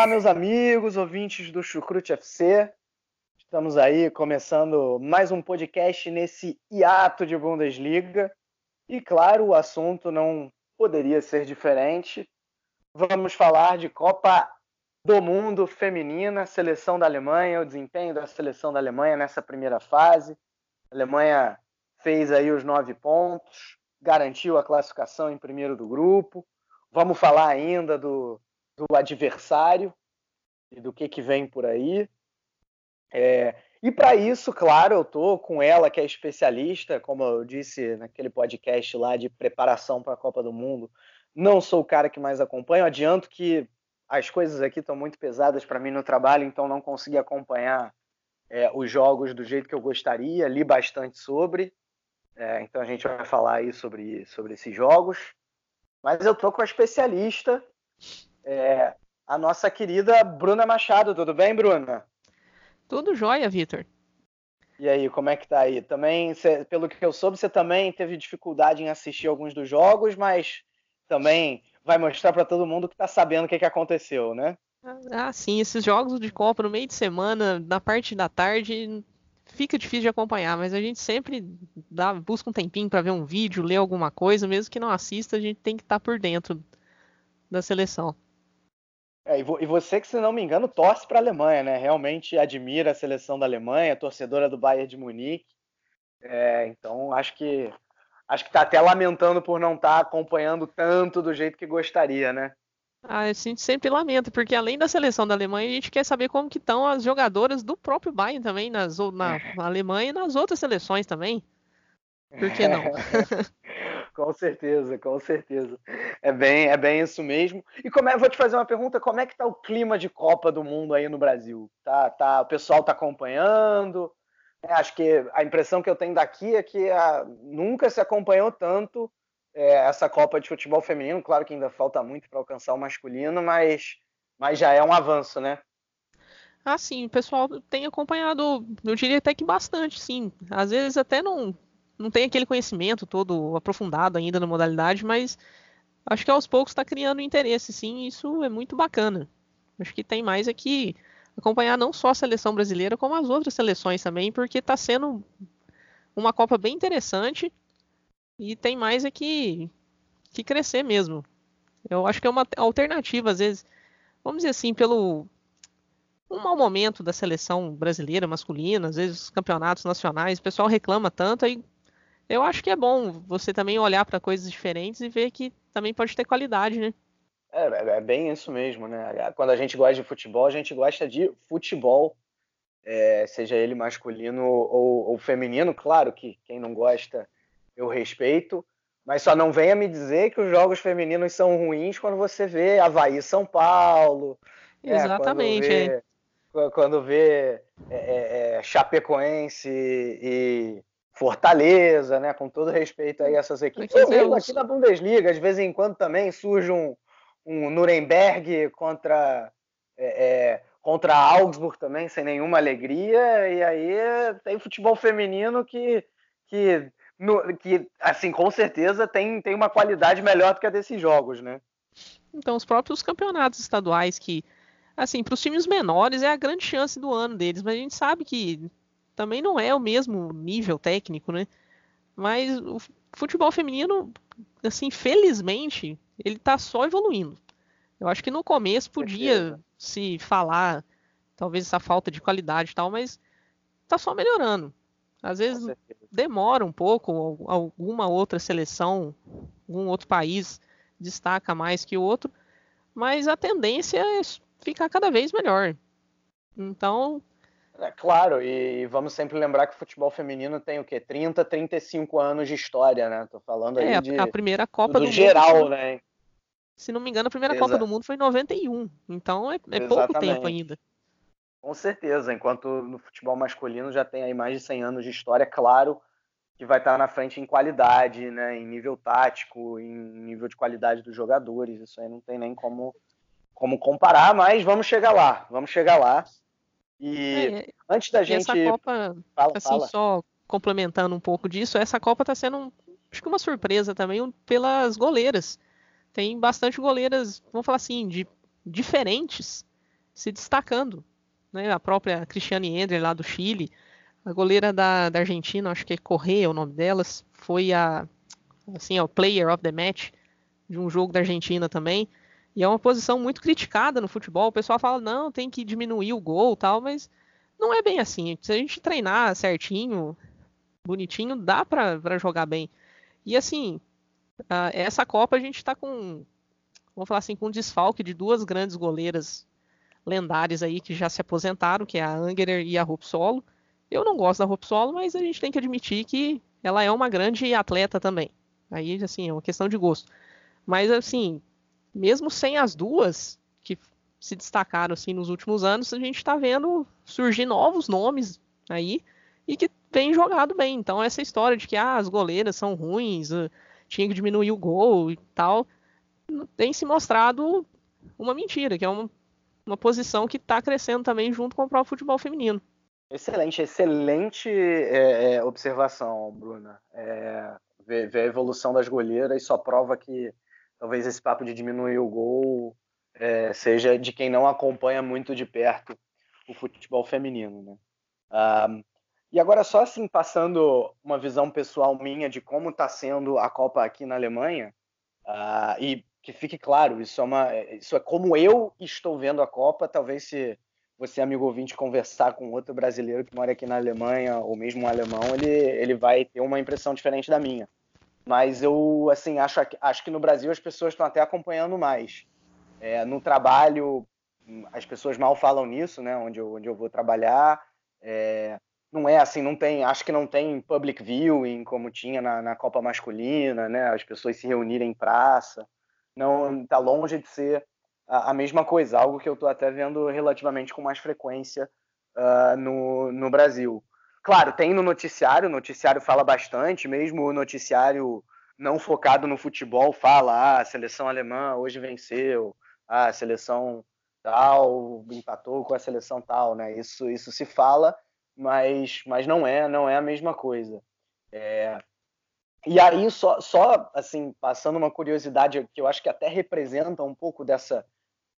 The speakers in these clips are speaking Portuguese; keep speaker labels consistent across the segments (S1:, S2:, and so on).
S1: Olá, meus amigos, ouvintes do Chucrute FC. Estamos aí começando mais um podcast nesse hiato de Bundesliga. E claro, o assunto não poderia ser diferente. Vamos falar de Copa do Mundo Feminina, seleção da Alemanha, o desempenho da seleção da Alemanha nessa primeira fase. A Alemanha fez aí os nove pontos, garantiu a classificação em primeiro do grupo. Vamos falar ainda do, do adversário e do que, que vem por aí. É, e para isso, claro, eu tô com ela, que é especialista, como eu disse naquele podcast lá de preparação para a Copa do Mundo. Não sou o cara que mais acompanha, adianto que as coisas aqui estão muito pesadas para mim no trabalho, então não consegui acompanhar é, os jogos do jeito que eu gostaria, li bastante sobre. É, então a gente vai falar aí sobre, sobre esses jogos. Mas eu tô com a especialista, é, a nossa querida Bruna Machado. Tudo bem, Bruna?
S2: Tudo jóia, Vitor.
S1: E aí, como é que tá aí? Também, cê, pelo que eu soube, você também teve dificuldade em assistir alguns dos jogos, mas também vai mostrar para todo mundo que tá sabendo o que, que aconteceu, né?
S2: Ah, sim, esses jogos de Copa no meio de semana, na parte da tarde, fica difícil de acompanhar, mas a gente sempre dá, busca um tempinho para ver um vídeo, ler alguma coisa, mesmo que não assista, a gente tem que estar tá por dentro da seleção.
S1: É, e você que, se não me engano, torce para a Alemanha, né? Realmente admira a seleção da Alemanha, torcedora do Bayern de Munique. É, então, acho que acho que está até lamentando por não estar tá acompanhando tanto do jeito que gostaria, né?
S2: Ah, a gente sempre lamenta, porque além da seleção da Alemanha, a gente quer saber como que estão as jogadoras do próprio Bayern também, nas, na, na Alemanha e nas outras seleções também. Por que não?
S1: com certeza, com certeza. É bem, é bem isso mesmo. E como é, vou te fazer uma pergunta, como é que tá o clima de Copa do Mundo aí no Brasil? Tá, tá, o pessoal tá acompanhando? É, acho que a impressão que eu tenho daqui é que a, nunca se acompanhou tanto é, essa Copa de futebol feminino. Claro que ainda falta muito para alcançar o masculino, mas, mas já é um avanço, né?
S2: Ah, sim, o pessoal tem acompanhado, eu diria até que bastante, sim. Às vezes até não, não tem aquele conhecimento todo aprofundado ainda na modalidade, mas acho que aos poucos está criando interesse, sim, e isso é muito bacana. Acho que tem mais aqui acompanhar não só a seleção brasileira, como as outras seleções também, porque está sendo uma Copa bem interessante e tem mais aqui que crescer mesmo. Eu acho que é uma alternativa, às vezes, vamos dizer assim, pelo um mau momento da seleção brasileira masculina, às vezes os campeonatos nacionais, o pessoal reclama tanto, aí eu acho que é bom você também olhar para coisas diferentes e ver que também pode ter qualidade, né?
S1: É, é, é bem isso mesmo, né? Quando a gente gosta de futebol, a gente gosta de futebol, é, seja ele masculino ou, ou, feminino. Claro que quem não gosta, eu respeito, mas só não venha me dizer que os jogos femininos são ruins quando você vê Havaí São Paulo.
S2: Né? Exatamente.
S1: É, quando vê, quando vê é, é, Chapecoense e Fortaleza, né? Com todo respeito aí a essas equipes. Eu mesmo aqui na Bundesliga, de vez em quando também surge um, um Nuremberg contra é, é, contra Augsburg também, sem nenhuma alegria. E aí tem futebol feminino que, que, no, que assim, com certeza tem, tem uma qualidade melhor do que a desses jogos, né?
S2: Então, os próprios campeonatos estaduais que, assim, para os times menores é a grande chance do ano deles, mas a gente sabe que também não é o mesmo nível técnico, né? Mas o futebol feminino, assim, felizmente, ele tá só evoluindo. Eu acho que no começo podia se falar, talvez essa falta de qualidade e tal, mas tá só melhorando. Às vezes demora um pouco, alguma outra seleção, algum outro país destaca mais que o outro, mas a tendência é ficar cada vez melhor. Então,
S1: é claro, e vamos sempre lembrar que o futebol feminino tem o quê? 30, 35 anos de história, né? Tô falando aí
S2: é,
S1: de
S2: a primeira Copa
S1: do,
S2: do
S1: geral,
S2: mundo,
S1: né?
S2: Se não me engano, a primeira Exato. Copa do Mundo foi em 91. Então é, é pouco tempo ainda.
S1: Com certeza, enquanto no futebol masculino já tem aí mais de 100 anos de história, claro que vai estar na frente em qualidade, né, em nível tático, em nível de qualidade dos jogadores, isso aí não tem nem como, como comparar, mas vamos chegar lá, vamos chegar lá. E é, antes da gente.
S2: Essa Copa, fala, assim, fala. só complementando um pouco disso, essa Copa está sendo, acho que uma surpresa também pelas goleiras. Tem bastante goleiras, vamos falar assim, de diferentes se destacando né? A própria Cristiane Ender lá do Chile, a goleira da, da Argentina, acho que é Correia o nome delas, foi a assim, o player of the match de um jogo da Argentina também. E é uma posição muito criticada no futebol. O pessoal fala, não, tem que diminuir o gol tal, mas não é bem assim. Se a gente treinar certinho, bonitinho, dá para jogar bem. E assim, essa Copa a gente está com, vamos falar assim, com um desfalque de duas grandes goleiras lendárias aí que já se aposentaram, que é a Angerer e a Hope Solo. Eu não gosto da Hope Solo, mas a gente tem que admitir que ela é uma grande atleta também. Aí, assim, é uma questão de gosto. Mas, assim, mesmo sem as duas que se destacaram, assim, nos últimos anos, a gente está vendo surgir novos nomes aí e que tem jogado bem. Então, essa história de que ah, as goleiras são ruins, uh, tinha que diminuir o gol e tal, tem se mostrado uma mentira, que é uma, uma posição que está crescendo também junto com o próprio futebol feminino.
S1: Excelente, excelente é, é, observação, Bruna. É, ver, ver, a evolução das goleiras só prova que talvez esse papo de diminuir o gol é, seja de quem não acompanha muito de perto o futebol feminino. Né? Um, e agora, só assim, passando uma visão pessoal minha de como está sendo a Copa aqui na Alemanha, uh, e que fique claro, isso é, uma, isso é como eu estou vendo a Copa. Talvez se você, amigo ouvinte, conversar com outro brasileiro que mora aqui na Alemanha, ou mesmo um alemão, ele, ele vai ter uma impressão diferente da minha. Mas eu, assim, acho, acho que no Brasil as pessoas estão até acompanhando mais. É, no trabalho, as pessoas mal falam nisso, né? Onde eu, onde eu vou trabalhar. É, não é assim, não tem, acho que não tem public viewing como tinha na, na Copa Masculina, né? As pessoas se reunirem em praça não está longe de ser a, a, mesma coisa, algo que eu estou até vendo relativamente com mais frequência uh, no, no Brasil. Claro, tem no noticiário, o noticiário fala bastante, mesmo o noticiário não focado no futebol fala, ah, a seleção alemã hoje venceu, ah, a seleção tal empatou com a seleção tal, né? Isso, isso se fala, mas, mas não é, não é a mesma coisa. É, e aí, só, só assim, passando uma curiosidade que eu acho que até representa um pouco dessa.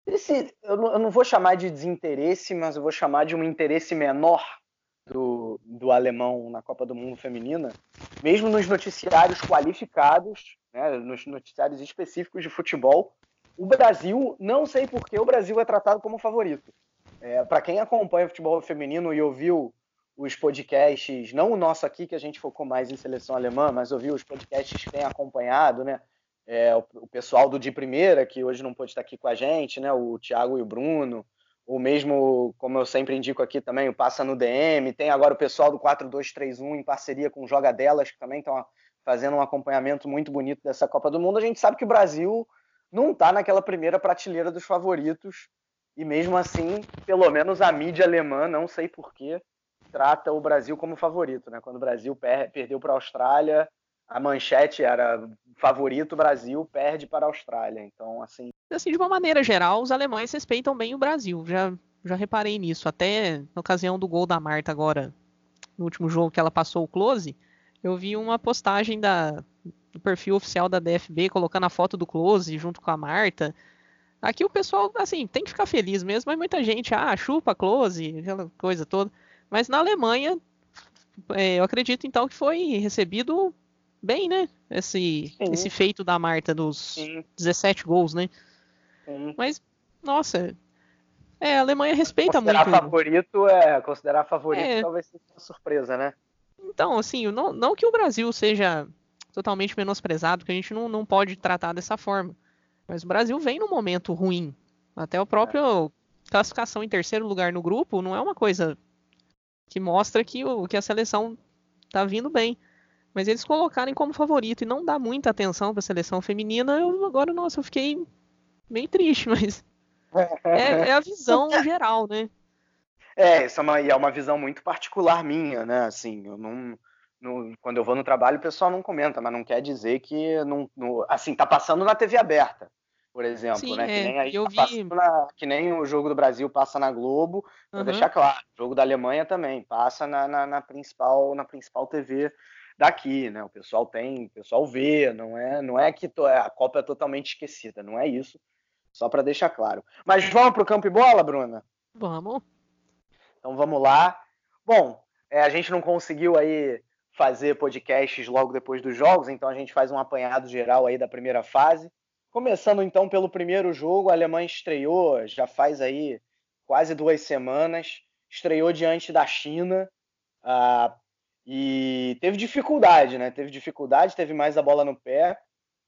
S1: Desse, eu, não, eu não vou chamar de desinteresse, mas eu vou chamar de um interesse menor do, do alemão na Copa do Mundo Feminina, mesmo nos noticiários qualificados, né, nos noticiários específicos de futebol, o Brasil, não sei por que o Brasil é tratado como favorito. É, Para quem acompanha futebol feminino e ouviu os podcasts, não o nosso aqui, que a gente focou mais em seleção alemã, mas ouvi os podcasts que tem acompanhado, né? É, o, o, pessoal do De Primeira, que hoje não pode estar aqui com a gente, né? O Thiago e o Bruno, o mesmo, como eu sempre indico aqui também, o Passa no DM, tem agora o pessoal do 4231 em parceria com o Joga Delas, que também estão fazendo um acompanhamento muito bonito dessa Copa do Mundo. A gente sabe que o Brasil não está naquela primeira prateleira dos favoritos, e mesmo assim, pelo menos a mídia alemã, não sei porquê, trata o Brasil como favorito, né? Quando o Brasil per perdeu para a Austrália, a manchete era favorito Brasil perde para a Austrália. Então, assim,
S2: assim, de uma maneira geral, os alemães respeitam bem o Brasil. Já já reparei nisso, até na ocasião do gol da Marta agora, no último jogo que ela passou o close, eu vi uma postagem da do perfil oficial da DFB colocando a foto do close junto com a Marta. Aqui o pessoal, assim, tem que ficar feliz mesmo, mas muita gente, ah, chupa close, aquela coisa toda. Mas na Alemanha, é, eu acredito então que foi recebido bem, né? Esse, esse feito da Marta dos Sim. 17 gols, né? Sim. Mas, nossa, é, a Alemanha respeita
S1: considerar
S2: muito.
S1: Favorito, é, considerar favorito é. talvez seja uma surpresa, né?
S2: Então, assim, não, não que o Brasil seja totalmente menosprezado, que a gente não, não pode tratar dessa forma. Mas o Brasil vem num momento ruim. Até o próprio é. classificação em terceiro lugar no grupo não é uma coisa que mostra que, o, que a seleção tá vindo bem. Mas eles colocarem como favorito e não dar muita atenção para a seleção feminina, eu agora, nossa, eu fiquei bem triste, mas é, é a visão geral, né?
S1: É, isso é uma, é uma visão muito particular minha, né? Assim, eu não, no, quando eu vou no trabalho, o pessoal não comenta, mas não quer dizer que não, no, assim tá passando na TV aberta, por exemplo,
S2: Sim,
S1: né?
S2: É,
S1: que, nem aí
S2: eu
S1: tá
S2: vi...
S1: na, que nem o jogo do Brasil passa na Globo,
S2: uhum.
S1: deixar claro. O jogo da Alemanha também passa na, na, na, principal na principal TV daqui, né? O pessoal tem, o pessoal vê, não é, não é que to, a Copa é totalmente esquecida, não é isso. Só para deixar claro. Mas vamos para o campo e bola, Bruna?
S2: Vamos.
S1: Então vamos lá. Bom, é, a gente não conseguiu aí fazer podcasts logo depois dos jogos, então a gente faz um apanhado geral aí da primeira fase. Começando então pelo primeiro jogo, a Alemanha estreou já faz aí quase duas semanas, estreou diante da China uh, e teve dificuldade, né? Teve dificuldade, teve mais a bola no pé,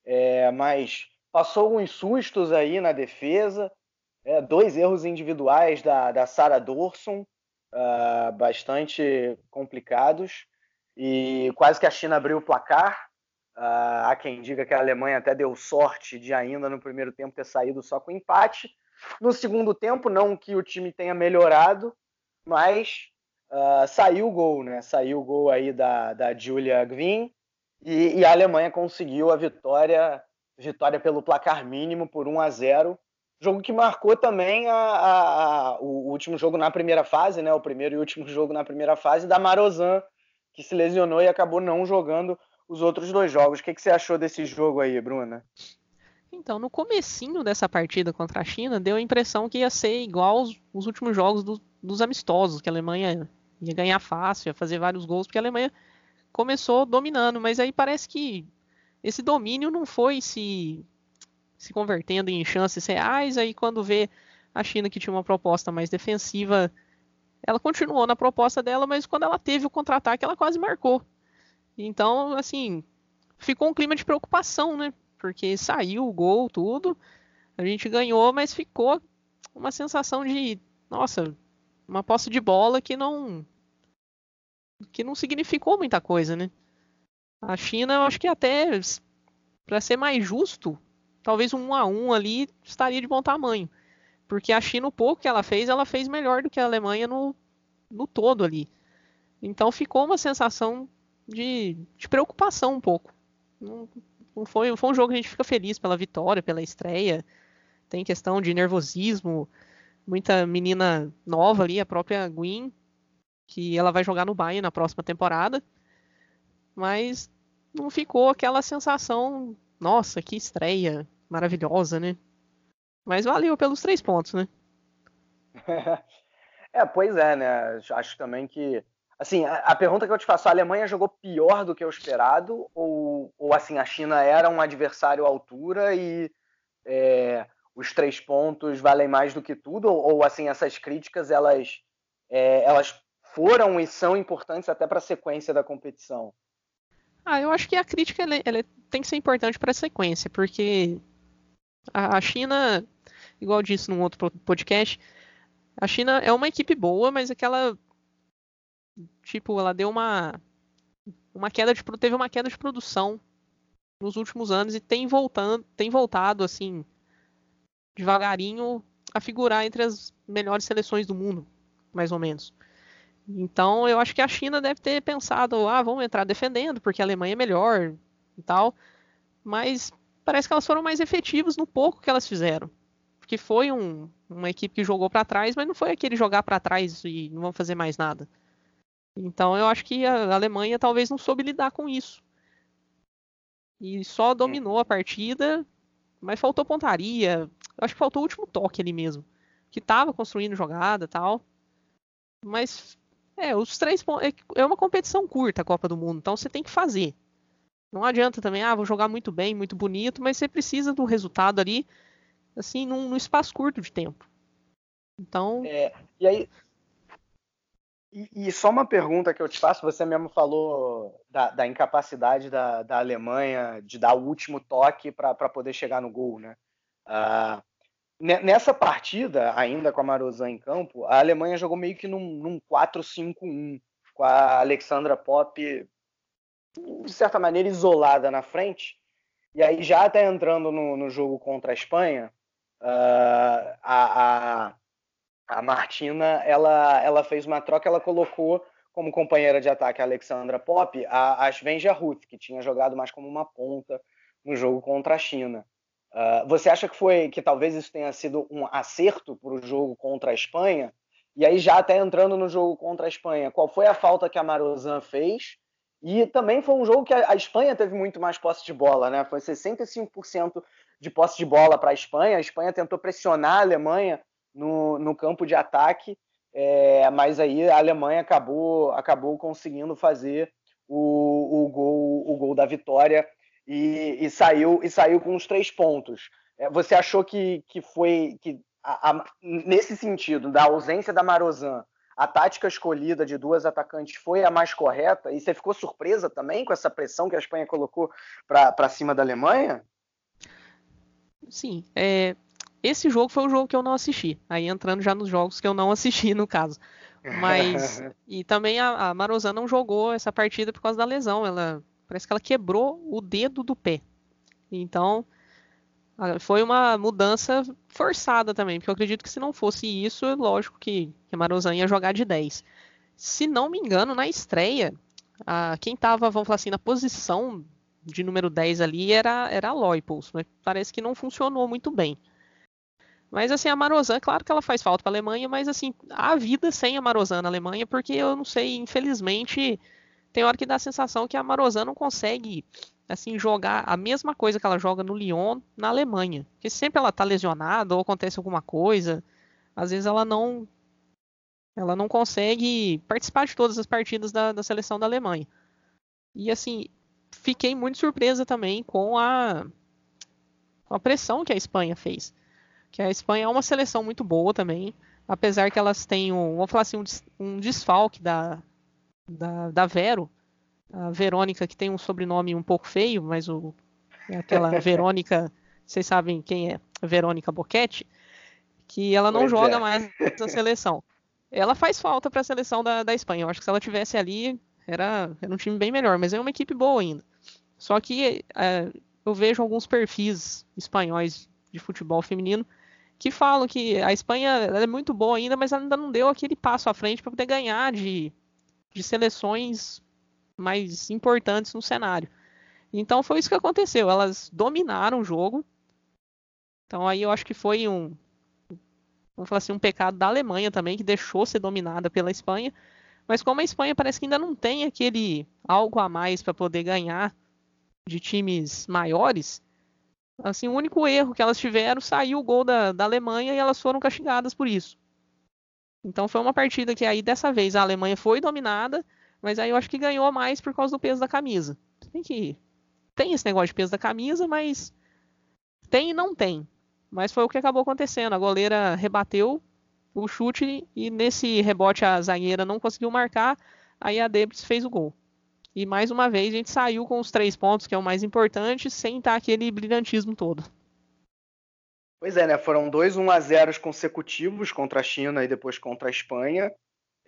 S1: é, mas passou uns sustos aí na defesa, é, dois erros individuais da, da Sarah Dorson, uh, bastante complicados e quase que a China abriu o placar. Uh, há quem diga que a Alemanha até deu sorte de ainda no primeiro tempo ter saído só com empate. No segundo tempo, não que o time tenha melhorado, mas uh, saiu o gol, né? Saiu o gol aí da, da Julia Green e, e, a Alemanha conseguiu a vitória, vitória pelo placar mínimo por 1 a 0. Jogo que marcou também a, a, a, o último jogo na primeira fase, né? O primeiro e último jogo na primeira fase da Marozan, que se lesionou e acabou não jogando os outros dois jogos. O que, que você achou desse jogo aí, Bruna?
S2: Então, no comecinho dessa partida contra a China, deu a impressão que ia ser igual os últimos jogos do, dos amistosos, que a Alemanha ia ganhar fácil, ia fazer vários gols, porque a Alemanha começou dominando, mas aí parece que esse domínio não foi se, se convertendo em chances reais, aí quando vê a China que tinha uma proposta mais defensiva ela continuou na proposta dela, mas quando ela teve o contra-ataque, ela quase marcou. Então, assim, ficou um clima de preocupação, né? Porque saiu o gol, tudo. A gente ganhou, mas ficou uma sensação de, nossa, uma posse de bola que não que não significou muita coisa, né? A China, eu acho que até para ser mais justo, talvez um 1 a 1 ali estaria de bom tamanho. Porque a China, o pouco que ela fez, ela fez melhor do que a Alemanha no, no todo ali. Então ficou uma sensação de, de preocupação um pouco. Não, não foi, foi um jogo que a gente fica feliz pela vitória, pela estreia. Tem questão de nervosismo, muita menina nova ali, a própria Gwen, que ela vai jogar no Bayern na próxima temporada. Mas não ficou aquela sensação, nossa, que estreia maravilhosa, né? Mas valeu pelos três pontos, né?
S1: é, pois é, né? Acho também que. Assim, a, a, pergunta que eu te faço, a Alemanha jogou pior do que o esperado? Ou, ou assim, a China era um adversário à altura e é, os três pontos valem mais do que tudo? Ou, ou assim, essas críticas, elas, é, elas foram e são importantes até para a sequência da competição?
S2: Ah, eu acho que a crítica ela, ela tem que ser importante para a sequência, porque a, a China igual disse num outro podcast, a China é uma equipe boa, mas aquela tipo, ela deu uma uma queda de teve uma queda de produção nos últimos anos e tem voltando, tem voltado assim devagarinho a figurar entre as melhores seleções do mundo, mais ou menos. Então, eu acho que a China deve ter pensado, ah, vamos entrar defendendo porque a Alemanha é melhor e tal, mas parece que elas foram mais efetivas no pouco que elas fizeram porque foi um, uma equipe que jogou para trás, mas não foi aquele jogar para trás e não vamos fazer mais nada. Então eu acho que a Alemanha talvez não soube lidar com isso. E só dominou a partida, mas faltou pontaria. Eu acho que faltou o último toque ali mesmo. Que tava construindo jogada tal. Mas, é, os três pontos. É, é uma competição curta a Copa do Mundo, então você tem que fazer. Não adianta também, ah, vou jogar muito bem, muito bonito, mas você precisa do resultado ali assim, num, num espaço curto de tempo. Então.
S1: É, e aí. E, e, só uma pergunta que eu te faço, você mesmo falou da, da incapacidade da, da, Alemanha de dar o último toque para poder chegar no gol, né? Ah, nessa partida, ainda com a Marozan em campo, a Alemanha jogou meio que num, num 4-5-1, com a Alexandra Pop, de certa maneira, isolada na frente. E aí, já até entrando no, no jogo contra a Espanha, uh, a, a, a, Martina ela, ela fez uma troca, ela colocou como companheira de ataque a Alexandra Pop a, a Svenja Ruth, que tinha jogado mais como uma ponta no jogo contra a China. Uh, você acha que foi que talvez isso tenha sido um acerto para o jogo contra a Espanha? E aí, já até entrando no jogo contra a Espanha, qual foi a falta que a Marozan fez? E também foi um jogo que a Espanha teve muito mais posse de bola, né? Foi 65% de posse de bola para a Espanha. A Espanha tentou pressionar a Alemanha no, no campo de ataque, é, mas aí a Alemanha acabou, acabou conseguindo fazer o, o, gol, o gol da vitória e, e, saiu, e saiu com os três pontos. É, você achou que, que foi que a, a, nesse sentido, da ausência da Marozan, a tática escolhida de duas atacantes foi a mais correta? E você ficou surpresa também com essa pressão que a Espanha colocou para cima da Alemanha?
S2: Sim. É, esse jogo foi o jogo que eu não assisti. Aí entrando já nos jogos que eu não assisti, no caso. Mas. e também a, a Marozan não jogou essa partida por causa da lesão. Ela parece que ela quebrou o dedo do pé. Então, foi uma mudança forçada também, porque eu acredito que se não fosse isso, é lógico que, que Marozan ia jogar de 10. Se não me engano, na estreia, a, quem estava, vamos falar assim, na posição de número 10 ali era, era a Loipos, mas parece que não funcionou muito bem. Mas assim, a Marozan, claro que ela faz falta para a Alemanha, mas assim, a vida sem a Marozan na Alemanha, porque eu não sei, infelizmente, tem hora que dá a sensação que a Marozan não consegue assim jogar a mesma coisa que ela joga no Lyon na Alemanha. Porque sempre ela tá lesionada ou acontece alguma coisa, às vezes ela não ela não consegue participar de todas as partidas da, da seleção da Alemanha. E assim, fiquei muito surpresa também com a, com a pressão que a Espanha fez. Que a Espanha é uma seleção muito boa também, apesar que elas têm um, vamos falar assim, um, um desfalque da, da, da Vero, a Verônica, que tem um sobrenome um pouco feio, mas o, é aquela Verônica, vocês sabem quem é, Verônica Boquete, que ela não pois joga é. mais na seleção. Ela faz falta para a seleção da, da Espanha. Eu acho que se ela tivesse ali, era, era um time bem melhor, mas é uma equipe boa ainda. Só que é, eu vejo alguns perfis espanhóis de futebol feminino que falam que a Espanha é muito boa ainda, mas ainda não deu aquele passo à frente para poder ganhar de, de seleções mais importantes no cenário. Então foi isso que aconteceu. Elas dominaram o jogo. Então aí eu acho que foi um, vamos falar assim, um pecado da Alemanha também, que deixou ser dominada pela Espanha. Mas como a Espanha parece que ainda não tem aquele algo a mais para poder ganhar de times maiores, assim, o único erro que elas tiveram saiu o gol da, da Alemanha e elas foram castigadas por isso. Então foi uma partida que aí dessa vez a Alemanha foi dominada, mas aí eu acho que ganhou mais por causa do peso da camisa. Tem que. Tem esse negócio de peso da camisa, mas. Tem e não tem. Mas foi o que acabou acontecendo. A goleira rebateu o chute e nesse rebote a zagueira não conseguiu marcar. Aí a Debris fez o gol. E mais uma vez a gente saiu com os três pontos, que é o mais importante, sem estar aquele brilhantismo todo.
S1: Pois é, né? Foram dois 1 a 0 consecutivos contra a China e depois contra a Espanha.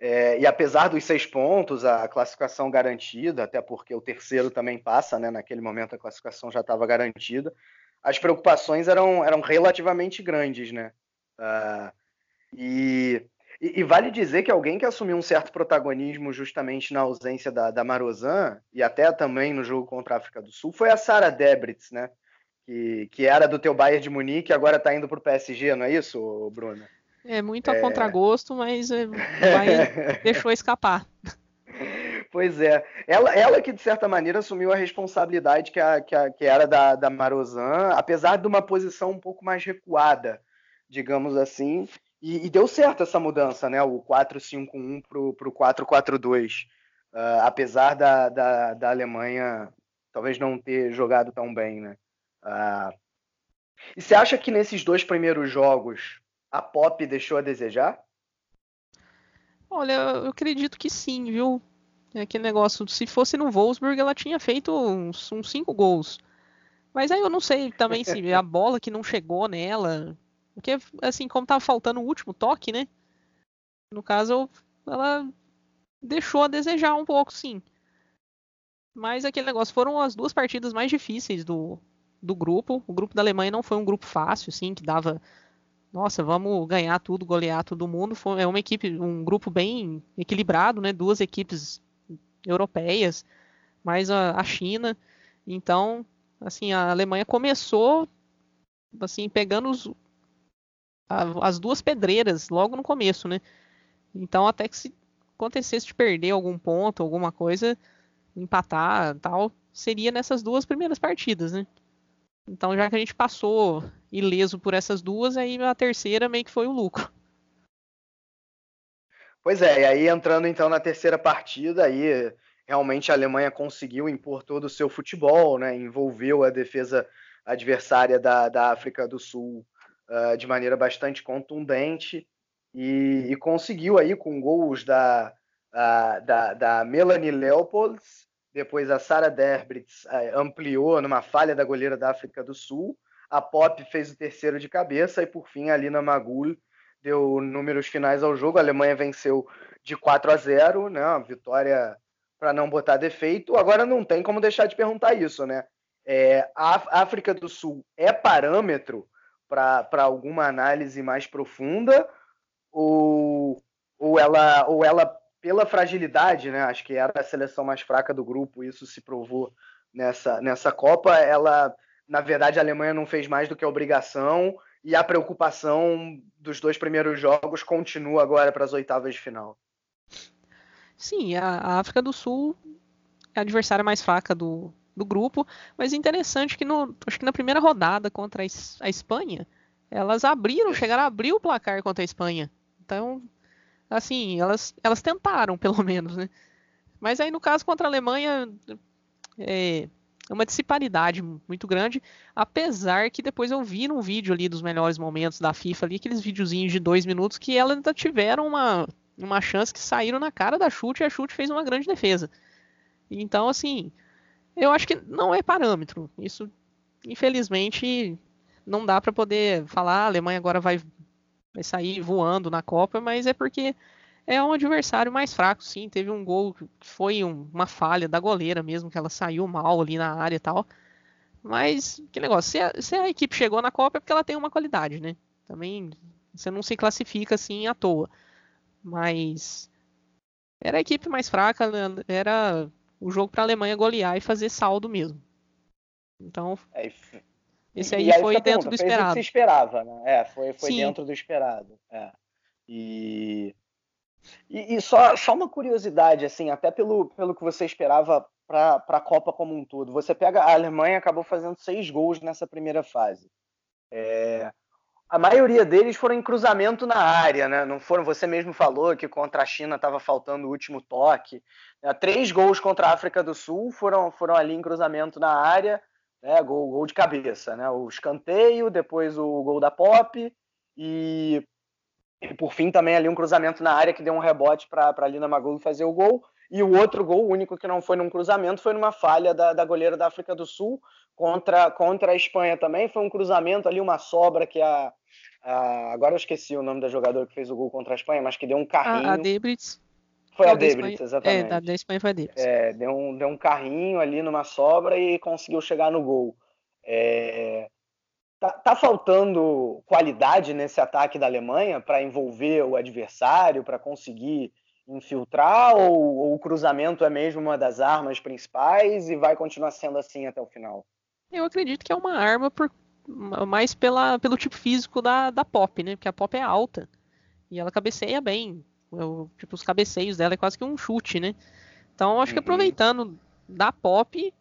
S1: É, e apesar dos seis pontos, a classificação garantida, até porque o terceiro também passa, né? Naquele momento a classificação já estava garantida. As preocupações eram, eram relativamente grandes, né? Uh, e, e, e, vale dizer que alguém que assumiu um certo protagonismo justamente na ausência da, da Marozan, e até também no jogo contra a África do Sul, foi a Sara Debritz, né? Que, que era do teu Bayern de Munique e agora está indo para o PSG, não é isso, Bruno?
S2: É muito a é... contragosto, mas é, vai... deixou escapar.
S1: Pois é. Ela, ela que, de certa maneira, assumiu a responsabilidade que, a, que, a, que era da, da Marozan, apesar de uma posição um pouco mais recuada, digamos assim. E, e deu certo essa mudança, né? O 4-5-1 para o 4-4-2. Uh, apesar da, da, da, Alemanha talvez não ter jogado tão bem, né? Uh, e você acha que nesses dois primeiros jogos a Pop deixou a desejar?
S2: Olha, eu acredito que sim, viu? É aquele negócio, se fosse no Wolfsburg, ela tinha feito uns, uns cinco gols. Mas aí eu não sei também se a bola que não chegou nela. Porque, assim, como tava faltando o último toque, né? No caso, ela deixou a desejar um pouco, sim. Mas aquele negócio, foram as duas partidas mais difíceis do, do grupo. O grupo da Alemanha não foi um grupo fácil, assim, que dava, nossa, vamos ganhar tudo, golear todo mundo. Foi, é uma equipe, um grupo bem equilibrado, né? Duas equipes europeias, mais a, a China. Então, assim, a Alemanha começou assim pegando os, a, as duas pedreiras logo no começo, né? Então, até que se acontecesse de perder algum ponto, alguma coisa, empatar, tal, seria nessas duas primeiras partidas, né? Então, já que a gente passou ileso por essas duas, aí a terceira meio que foi o lucro.
S1: Pois é, e aí entrando então na terceira partida, aí realmente a Alemanha conseguiu impor todo o seu futebol, né? Envolveu a defesa adversária da, da África do Sul uh, de maneira bastante contundente e, e, conseguiu aí com gols da, uh, da, da Melanie Leopolds depois a Sara Derbritz eh, ampliou numa falha da goleira da África do Sul. A Pop fez o terceiro de cabeça e por fim a Lina Magul deu números finais ao jogo. A Alemanha venceu de 4 a 0, né? Uma vitória para não botar defeito. Agora não tem como deixar de perguntar isso, né? É, a África do Sul é parâmetro para alguma análise mais profunda ou, ou, ela, ou ela pela fragilidade, né? Acho que era a seleção mais fraca do grupo, isso se provou nessa, nessa Copa. Ela, na verdade, a Alemanha não fez mais do que a obrigação e a preocupação dos dois primeiros jogos continua agora para as oitavas de final.
S2: Sim, a, África do Sul é a adversária mais fraca do, do grupo, mas interessante que no, acho que na primeira rodada contra a Espanha, elas abriram, chegaram a abrir o placar contra a Espanha. Então, assim, elas, elas tentaram, pelo menos, né? Mas aí no caso contra a Alemanha é uma disparidade muito grande, apesar que depois eu vi num vídeo ali dos melhores momentos da FIFA ali, aqueles videozinhos de dois minutos que elas ainda tiveram uma, uma chance que saíram na cara da chute e a chute fez uma grande defesa. Então, assim, eu acho que não é parâmetro. Isso, infelizmente, não dá para poder falar a Alemanha agora vai vai sair voando na Copa, mas é porque é um adversário mais fraco, sim. Teve um gol que foi um, uma falha da goleira mesmo, que ela saiu mal ali na área e tal. Mas, que negócio, se a, se a equipe chegou na Copa é porque ela tem uma qualidade, né? Também você não se classifica assim à toa. Mas era a equipe mais fraca, era o jogo para a Alemanha golear e fazer saldo mesmo. Então, é, esse aí, aí foi dentro pergunta, do esperado.
S1: se esperava, né? É, foi, foi dentro do esperado. É. E, e, e, só, só uma curiosidade, assim, até pelo, pelo que você esperava para a Copa como um todo. Você pega a Alemanha acabou fazendo seis gols nessa primeira fase. É, a maioria deles foram em cruzamento na área, né? Não foram. Você mesmo falou que contra a China estava faltando o último toque. Três gols contra a África do Sul foram, foram ali em cruzamento na área né? Gol, gol de cabeça, né? O escanteio, depois o gol da Pop e, e por fim também ali um cruzamento na área que deu um rebote para a Lina Magulu fazer o gol. E o outro gol, o único que não foi num cruzamento, foi numa falha da, da goleira da África do Sul contra, contra a Espanha também. Foi um cruzamento ali, uma sobra que a, a agora eu esqueci o nome da jogadora que fez o gol contra a Espanha, mas que deu um carrinho.
S2: A, a Debritz.
S1: Foi a Debritz, exatamente.
S2: É, da, da Espanha foi a Debritz.
S1: É, deu, um, deu um carrinho ali numa sobra e conseguiu chegar no gol. É, tá, tá, faltando qualidade nesse ataque da Alemanha para envolver o adversário, para conseguir infiltrar, ou, ou, o cruzamento é mesmo uma das armas principais e vai continuar sendo assim até o final?
S2: Eu acredito que é uma arma por, mais pela, pelo tipo físico da, da Pop, né? Porque a Pop é alta e ela cabeceia bem. Eu, tipo, os cabeceios dela é quase que um chute, né? Então, acho que uhum. aproveitando da pop,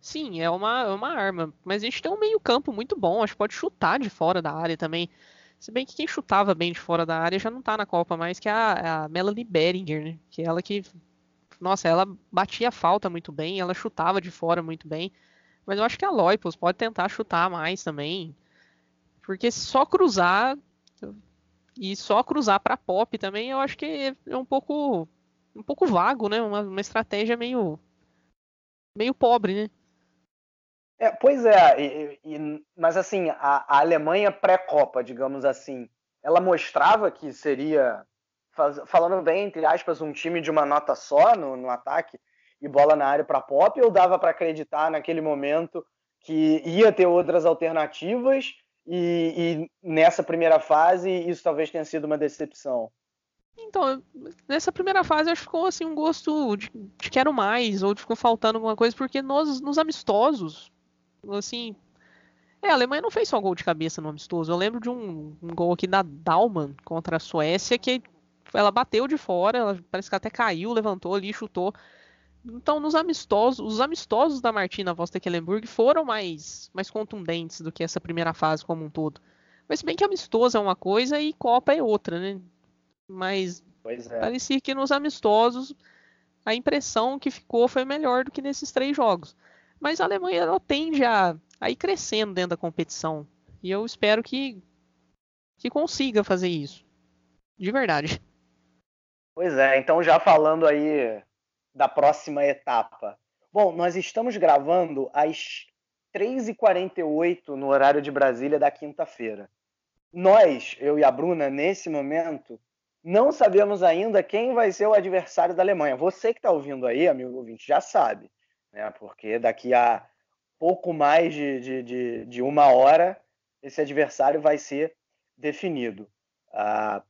S2: sim, é uma, é uma arma. Mas a gente tem um meio-campo muito bom, acho que pode chutar de fora da área também. Se bem que quem chutava bem de fora da área já não tá na Copa mais, que é a, a Melanie Beringer, né? Que é ela que. Nossa, ela batia falta muito bem, ela chutava de fora muito bem. Mas eu acho que a Loipos pode tentar chutar mais também. Porque só cruzar e só cruzar para pop também, eu acho que é um pouco um pouco vago, né? Uma, uma estratégia meio meio pobre, né?
S1: É, pois é, e, e, mas assim, a, a Alemanha pré-Copa, digamos assim, ela mostrava que seria, faz, falando bem, entre aspas, um time de uma nota só no, no ataque e bola na área para Pop, ou dava para acreditar naquele momento que ia ter outras alternativas e, e, nessa primeira fase isso talvez tenha sido uma decepção?
S2: Então, nessa primeira fase acho que ficou assim um gosto de, de quero mais ou de ficou faltando alguma coisa porque nós nos amistosos, assim, é, a Alemanha não fez só gol de cabeça no amistoso. Eu lembro de um, um gol aqui da Dalman contra a Suécia que ela bateu de fora, ela parece que até caiu, levantou ali, chutou. Então, nos amistosos, os amistosos da Martina Voss-Tecklenburg foram mais, mais contundentes do que essa primeira fase como um todo. Mas bem que amistoso é uma coisa e Copa é outra, né? Mas é. parecia que nos amistosos a impressão que ficou foi melhor do que nesses três jogos. Mas a Alemanha ela tende a, a ir crescendo dentro da competição. E eu espero que, que consiga fazer isso. De verdade.
S1: Pois é, então já falando aí da próxima etapa. Bom, nós estamos gravando às 3h48 no horário de Brasília da quinta-feira. Nós, eu e a Bruna, nesse momento, não sabemos ainda quem vai ser o adversário da Alemanha. Você que está ouvindo aí, amigo ouvinte, já sabe, né? porque daqui a pouco mais de, de, de, de uma hora esse adversário vai ser definido. Ah,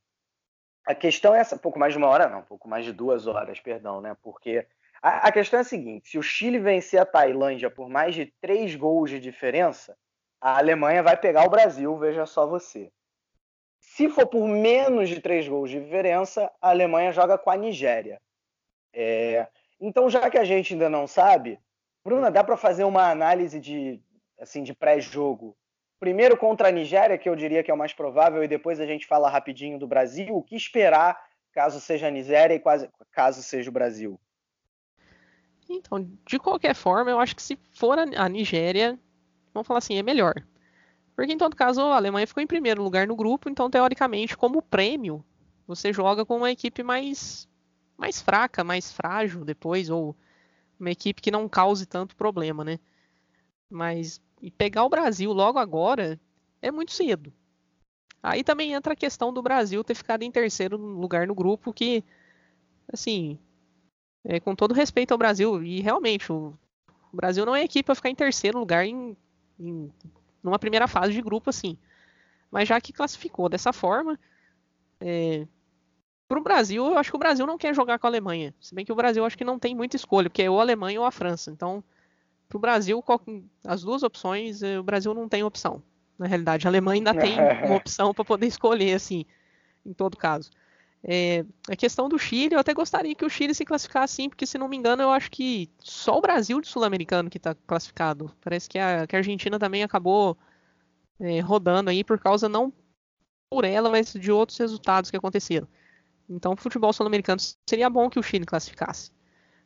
S1: a questão é essa, pouco mais de uma hora, não, pouco mais de duas horas, perdão, né? Porque a, a, questão é a seguinte: se o Chile vencer a Tailândia por mais de três gols de diferença, a Alemanha vai pegar o Brasil, veja só você. Se for por menos de três gols de diferença, a Alemanha joga com a Nigéria. É, então, já que a gente ainda não sabe, Bruna, dá para fazer uma análise de, assim, de pré-jogo primeiro contra a Nigéria, que eu diria que é o mais provável, e depois a gente fala rapidinho do Brasil. O que esperar caso seja a Nigéria e caso seja o Brasil?
S2: Então, de qualquer forma, eu acho que se for a Nigéria, vamos falar assim, é melhor. Porque em todo caso, a Alemanha ficou em primeiro lugar no grupo, então teoricamente, como prêmio, você joga com uma equipe mais mais fraca, mais frágil depois, ou uma equipe que não cause tanto problema, né? Mas e pegar o Brasil logo agora é muito cedo. Aí também entra a questão do Brasil ter ficado em terceiro lugar no grupo, que, assim, é, com todo respeito ao Brasil, e realmente, o, o Brasil não é equipe para ficar em terceiro lugar em, em numa primeira fase de grupo, assim. Mas já que classificou dessa forma, é, para o Brasil, eu acho que o Brasil não quer jogar com a Alemanha. Se bem que o Brasil acho que não tem muita escolha, porque é ou a Alemanha ou a França. Então, para o Brasil, as duas opções, eh, o Brasil não tem opção. Na realidade, a Alemanha ainda tem uma opção para poder escolher, assim, em todo caso. É, a questão do Chile, eu até gostaria que o Chile se classificasse assim, porque se não me engano, eu acho que só o Brasil de sul-americano que está classificado. Parece que a, que a, Argentina também acabou é, rodando aí por causa não por ela, mas de outros resultados que aconteceram. Então, o futebol sul-americano seria bom que o Chile classificasse.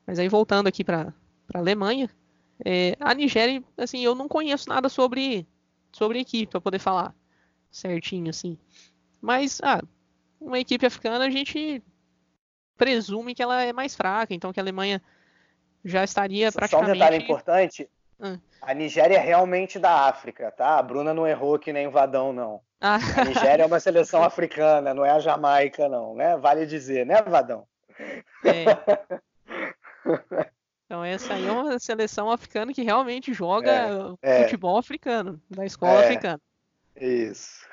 S2: Mas aí voltando aqui para a Alemanha, é, a Nigéria, assim, eu não conheço nada sobre, sobre a equipe para poder falar certinho, assim. Mas, ah, uma equipe africana a gente presume que ela é mais fraca, então que a Alemanha já estaria praticamente...
S1: Só um detalhe importante, ah. a Nigéria é realmente da África, tá? A Bruna não errou que nem Vadão, não. Ah. A Nigéria é uma seleção africana, não é a Jamaica, não, né? Vale dizer, né, Vadão? É.
S2: Então essa aí é uma seleção africana que realmente joga é, futebol é. africano, da escola é, africana.
S1: Isso.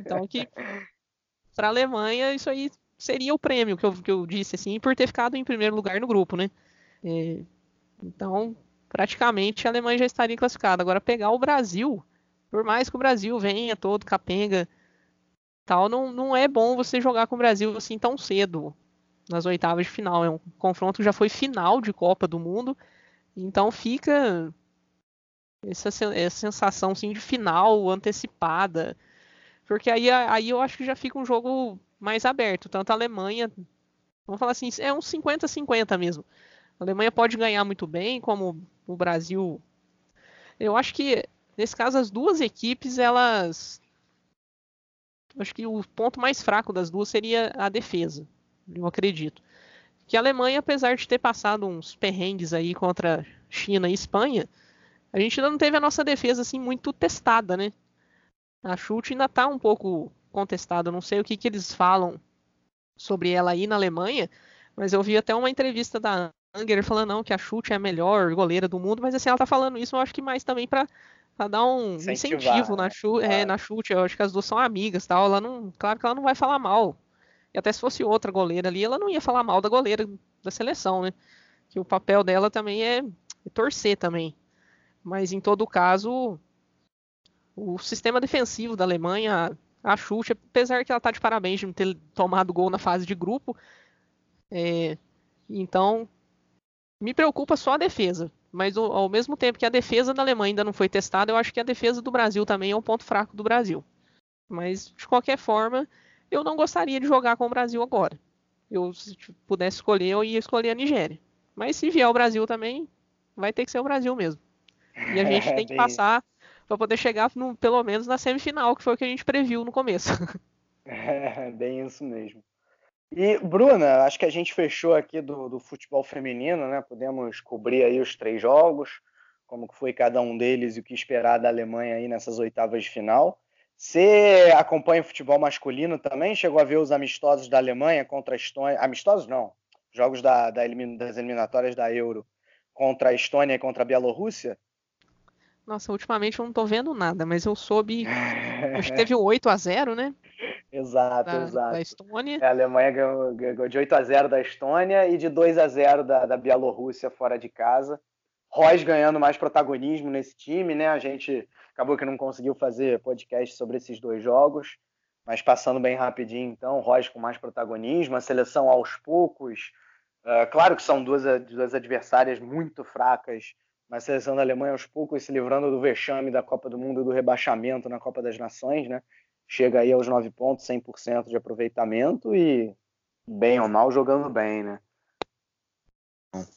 S2: Então que para a Alemanha isso aí seria o prêmio que eu, que eu disse assim por ter ficado em primeiro lugar no grupo, né? É, então praticamente a Alemanha já estaria classificada. Agora pegar o Brasil, por mais que o Brasil venha todo capenga, tal, não, não é bom você jogar com o Brasil assim tão cedo nas oitavas de final. É um confronto que já foi final de Copa do Mundo. Então fica essa, essa sensação assim, de final antecipada. Porque aí, aí eu acho que já fica um jogo mais aberto. Tanto a Alemanha, vamos falar assim, é um 50-50 mesmo. A Alemanha pode ganhar muito bem, como o Brasil. Eu acho que, nesse caso, as duas equipes, elas. Acho que o ponto mais fraco das duas seria a defesa eu acredito. Que a Alemanha, apesar de ter passado uns perrengues aí contra China e Espanha, a gente ainda não teve a nossa defesa assim muito testada, né? A chute ainda está um pouco contestada. Não sei o que, que eles falam sobre ela aí na Alemanha, mas eu vi até uma entrevista da Anger falando não, que a Chute é a melhor goleira do mundo, mas assim, ela tá falando isso, eu acho que mais também para dar um Incentivar, incentivo né? na, chute, é, na chute. Eu acho que as duas são amigas tal. Ela não, claro que ela não vai falar mal. E até se fosse outra goleira ali, ela não ia falar mal da goleira da seleção, né? Que o papel dela também é, é torcer também. Mas em todo caso, o sistema defensivo da Alemanha, a chute, apesar que ela tá de parabéns de não ter tomado gol na fase de grupo, é, então me preocupa só a defesa. Mas ao mesmo tempo que a defesa da Alemanha ainda não foi testada, eu acho que a defesa do Brasil também é um ponto fraco do Brasil. Mas de qualquer forma, eu não gostaria de jogar com o Brasil agora. Eu, se pudesse escolher, eu ia escolher a Nigéria. Mas se vier o Brasil também, vai ter que ser o Brasil mesmo. E a gente tem que passar para poder chegar no, pelo menos na semifinal, que foi o que a gente previu no começo.
S1: É, bem isso mesmo. E, Bruna, acho que a gente fechou aqui do, do, futebol feminino, né? Podemos cobrir aí os três jogos, como foi cada um deles e o que esperar da Alemanha aí nessas oitavas de final. Você acompanha o futebol masculino também? Chegou a ver os amistosos da Alemanha contra a Estônia? Amistosos não, jogos da, da elimin... das eliminatórias da Euro contra a Estônia e contra a Bielorrússia?
S2: Nossa, ultimamente eu não tô vendo nada, mas eu soube. Acho que teve o 8 a 0 né?
S1: Exato, da, exato.
S2: Da Estônia.
S1: É, a Alemanha ganhou, ganhou, de 8 a 0 da Estônia e de 2 a 0 da, da Bielorrússia fora de casa. Royce ganhando mais protagonismo nesse time, né? A gente acabou que não conseguiu fazer podcast sobre esses dois jogos, mas passando bem rapidinho, então, Royce com mais protagonismo, a seleção aos poucos. Uh, claro que são duas, duas adversárias muito fracas mas a seleção da Alemanha aos poucos se livrando do vexame da Copa do Mundo e do rebaixamento na Copa das Nações, né? Chega aí aos 9 pontos, 100% de aproveitamento e bem ou mal jogando bem, né?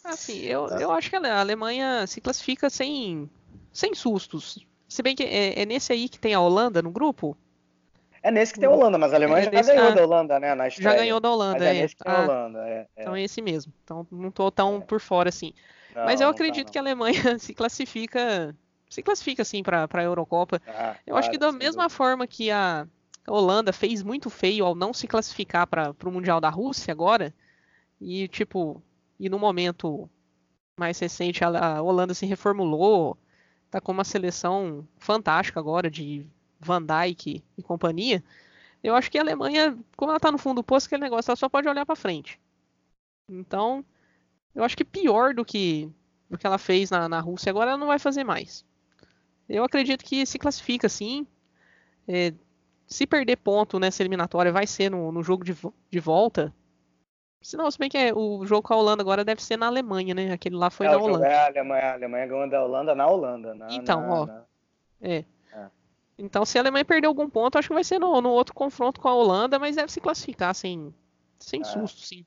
S2: Assim, eu, tá. eu acho que a Alemanha se classifica sem, sem sustos. Se bem que é, é nesse aí que tem a Holanda no grupo?
S1: É nesse que tem a Holanda, mas a Alemanha é já nesse, ganhou ah, da Holanda, né? Na.
S2: Já ganhou da Holanda,
S1: é. é. Nesse que tem
S2: ah,
S1: a Holanda, é,
S2: é, Então é esse mesmo. Então não tô tão é. por fora assim. Não, Mas eu tá, acredito tá, que a Alemanha se classifica, se classifica assim para a Eurocopa. Ah, eu claro, acho que da mesma dúvida. forma que a Holanda fez muito feio ao não se classificar para o Mundial da Rússia agora, e tipo, e no momento mais recente a, Holanda se reformulou, tá com uma seleção fantástica agora de Van Dijk e companhia. Eu acho que a Alemanha, como ela tá no fundo do poço, aquele negócio, ela só pode olhar para frente. Então, eu acho que pior do que do que ela fez na, na Rússia agora ela não vai fazer mais. Eu acredito que se classifica sim. É, se perder ponto nessa eliminatória vai ser no, no jogo de, de volta. Se não, se bem que é, o jogo com a Holanda agora deve ser na Alemanha, né? Aquele lá foi
S1: é,
S2: na Holanda.
S1: É a Alemanha, a Alemanha ganhou da Holanda na Holanda. Na,
S2: então,
S1: na,
S2: ó. Na... É. é. Então, se a Alemanha perder algum ponto, acho que vai ser no, no outro confronto com a Holanda, mas deve se classificar sem, sem é. susto, sim.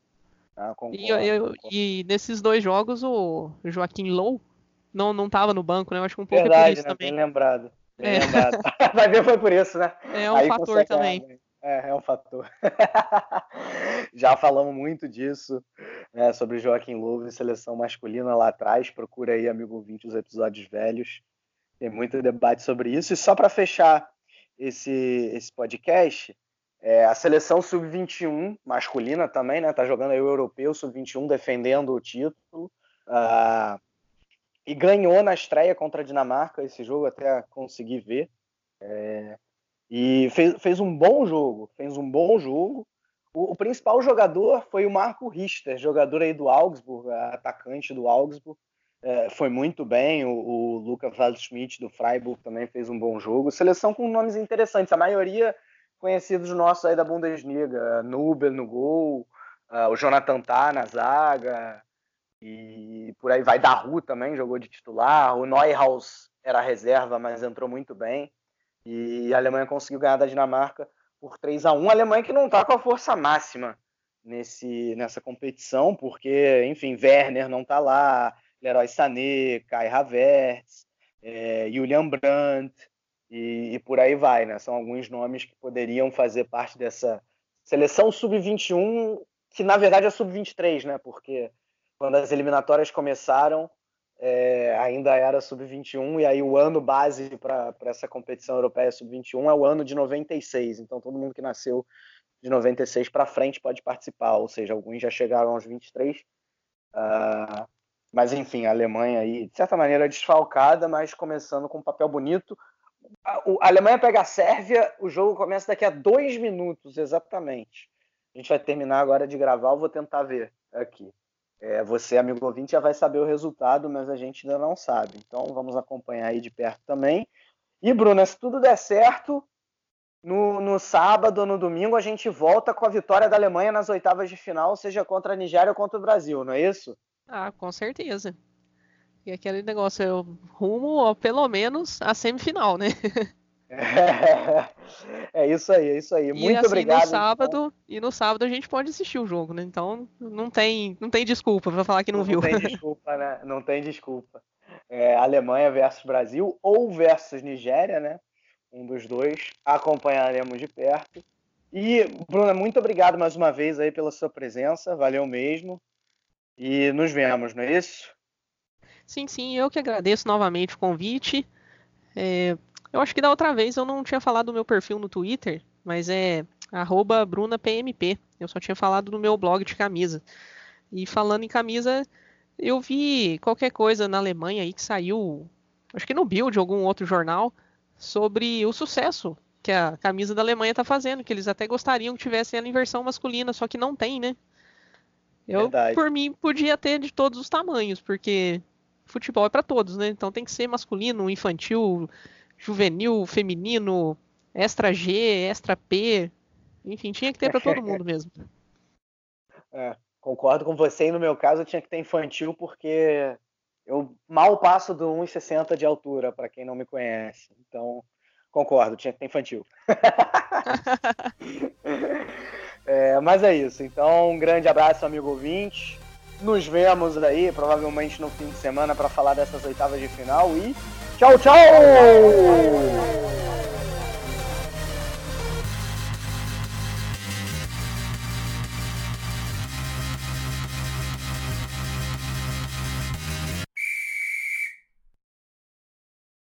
S1: Ah, concordo,
S2: e, eu, e, nesses dois jogos o Joaquim Low não, não tava no banco, né? Eu acho que um pouco
S1: Verdade,
S2: é por isso
S1: né?
S2: também.
S1: Bem lembrado. Bem é. lembrado. Vai ver foi por isso, né?
S2: É um Aí fator também.
S1: É, é um fator. Já falamos muito disso, né, sobre Joaquim Lowe e seleção masculina lá atrás. Procura aí, amigo ouvinte, os episódios velhos. Tem muito debate sobre isso. E só para fechar esse, esse podcast, é, a seleção sub-21 masculina também, né? Tá jogando aí o europeu sub-21 defendendo o título. Uh, e ganhou na estreia contra a Dinamarca. Esse jogo até consegui ver. É, e fez, fez um bom jogo. Fez um bom jogo. O, o, principal jogador foi o Marco Richter, jogador aí do Augsburg, atacante do Augsburg. É, foi muito bem. O, o Luca Waldschmidt do Freiburg também fez um bom jogo. Seleção com nomes interessantes. A maioria conhecidos nossos aí da Bundesliga, Nubel no gol, uh, o Jonathan Tah na zaga, e por aí vai. Daru também jogou de titular, o Neuhaus era reserva, mas entrou muito bem, e a Alemanha conseguiu ganhar da Dinamarca por 3 a 1 A Alemanha que não está com a força máxima nesse, nessa competição, porque, enfim, Werner não está lá, Leroy Sané, Kai Havertz, é, Julian Brandt, e, e, por aí vai, né? São alguns nomes que poderiam fazer parte dessa seleção sub-21, que na verdade é sub-23, né? Porque quando as eliminatórias começaram, é, ainda era sub-21, e aí o ano base para essa competição europeia sub-21 é o ano de 96. Então todo mundo que nasceu de 96 para frente pode participar, ou seja, alguns já chegaram aos 23 Uh, mas enfim, a Alemanha aí, de certa maneira, desfalcada, mas começando com um papel bonito. A, a Alemanha pega a Sérvia, o jogo começa daqui a dois minutos, exatamente. A gente vai terminar agora de gravar, eu vou tentar ver aqui. É, você, amigo ouvinte, já vai saber o resultado, mas a gente ainda não sabe. Então vamos acompanhar aí de perto também. E, Bruna, se tudo der certo, no, no sábado ou no domingo a gente volta com a vitória da Alemanha nas oitavas de final, seja contra a Nigéria ou contra o Brasil, não é isso?
S2: Ah, com certeza. E aquele negócio, eu rumo pelo menos a semifinal, né?
S1: É, é isso aí, é isso aí.
S2: E
S1: Muito
S2: assim,
S1: obrigado.
S2: No sábado, então. E no sábado a gente pode assistir o jogo, né? Então não tem, não tem desculpa para falar que não,
S1: não
S2: viu.
S1: Não tem desculpa, né? Não tem desculpa. É, Alemanha versus Brasil ou versus Nigéria, né? Um dos dois. Acompanharemos de perto. E, Bruna, muito obrigado mais uma vez aí pela sua presença. Valeu mesmo. E nos vemos, não é isso?
S2: Sim, sim, eu que agradeço novamente o convite. É, eu acho que da outra vez eu não tinha falado do meu perfil no Twitter, mas é BrunaPMP. Eu só tinha falado no meu blog de camisa. E falando em camisa, eu vi qualquer coisa na Alemanha aí que saiu, acho que no Bild, algum outro jornal, sobre o sucesso que a camisa da Alemanha está fazendo, que eles até gostariam que tivesse ela em versão masculina, só que não tem, né? Eu, Verdade. por mim, podia ter de todos os tamanhos, porque futebol é para todos, né? Então tem que ser masculino, infantil, juvenil, feminino, extra G, extra P, enfim, tinha que ter para todo mundo mesmo.
S1: É, concordo com você, e no meu caso tinha que ter infantil porque eu mal passo do 1,60 de altura, para quem não me conhece. Então, concordo, tinha que ter infantil. é, mas é isso. Então, um grande abraço, amigo ouvinte. Nos vemos aí, provavelmente no fim de semana, para falar dessas oitavas de final. E tchau, tchau!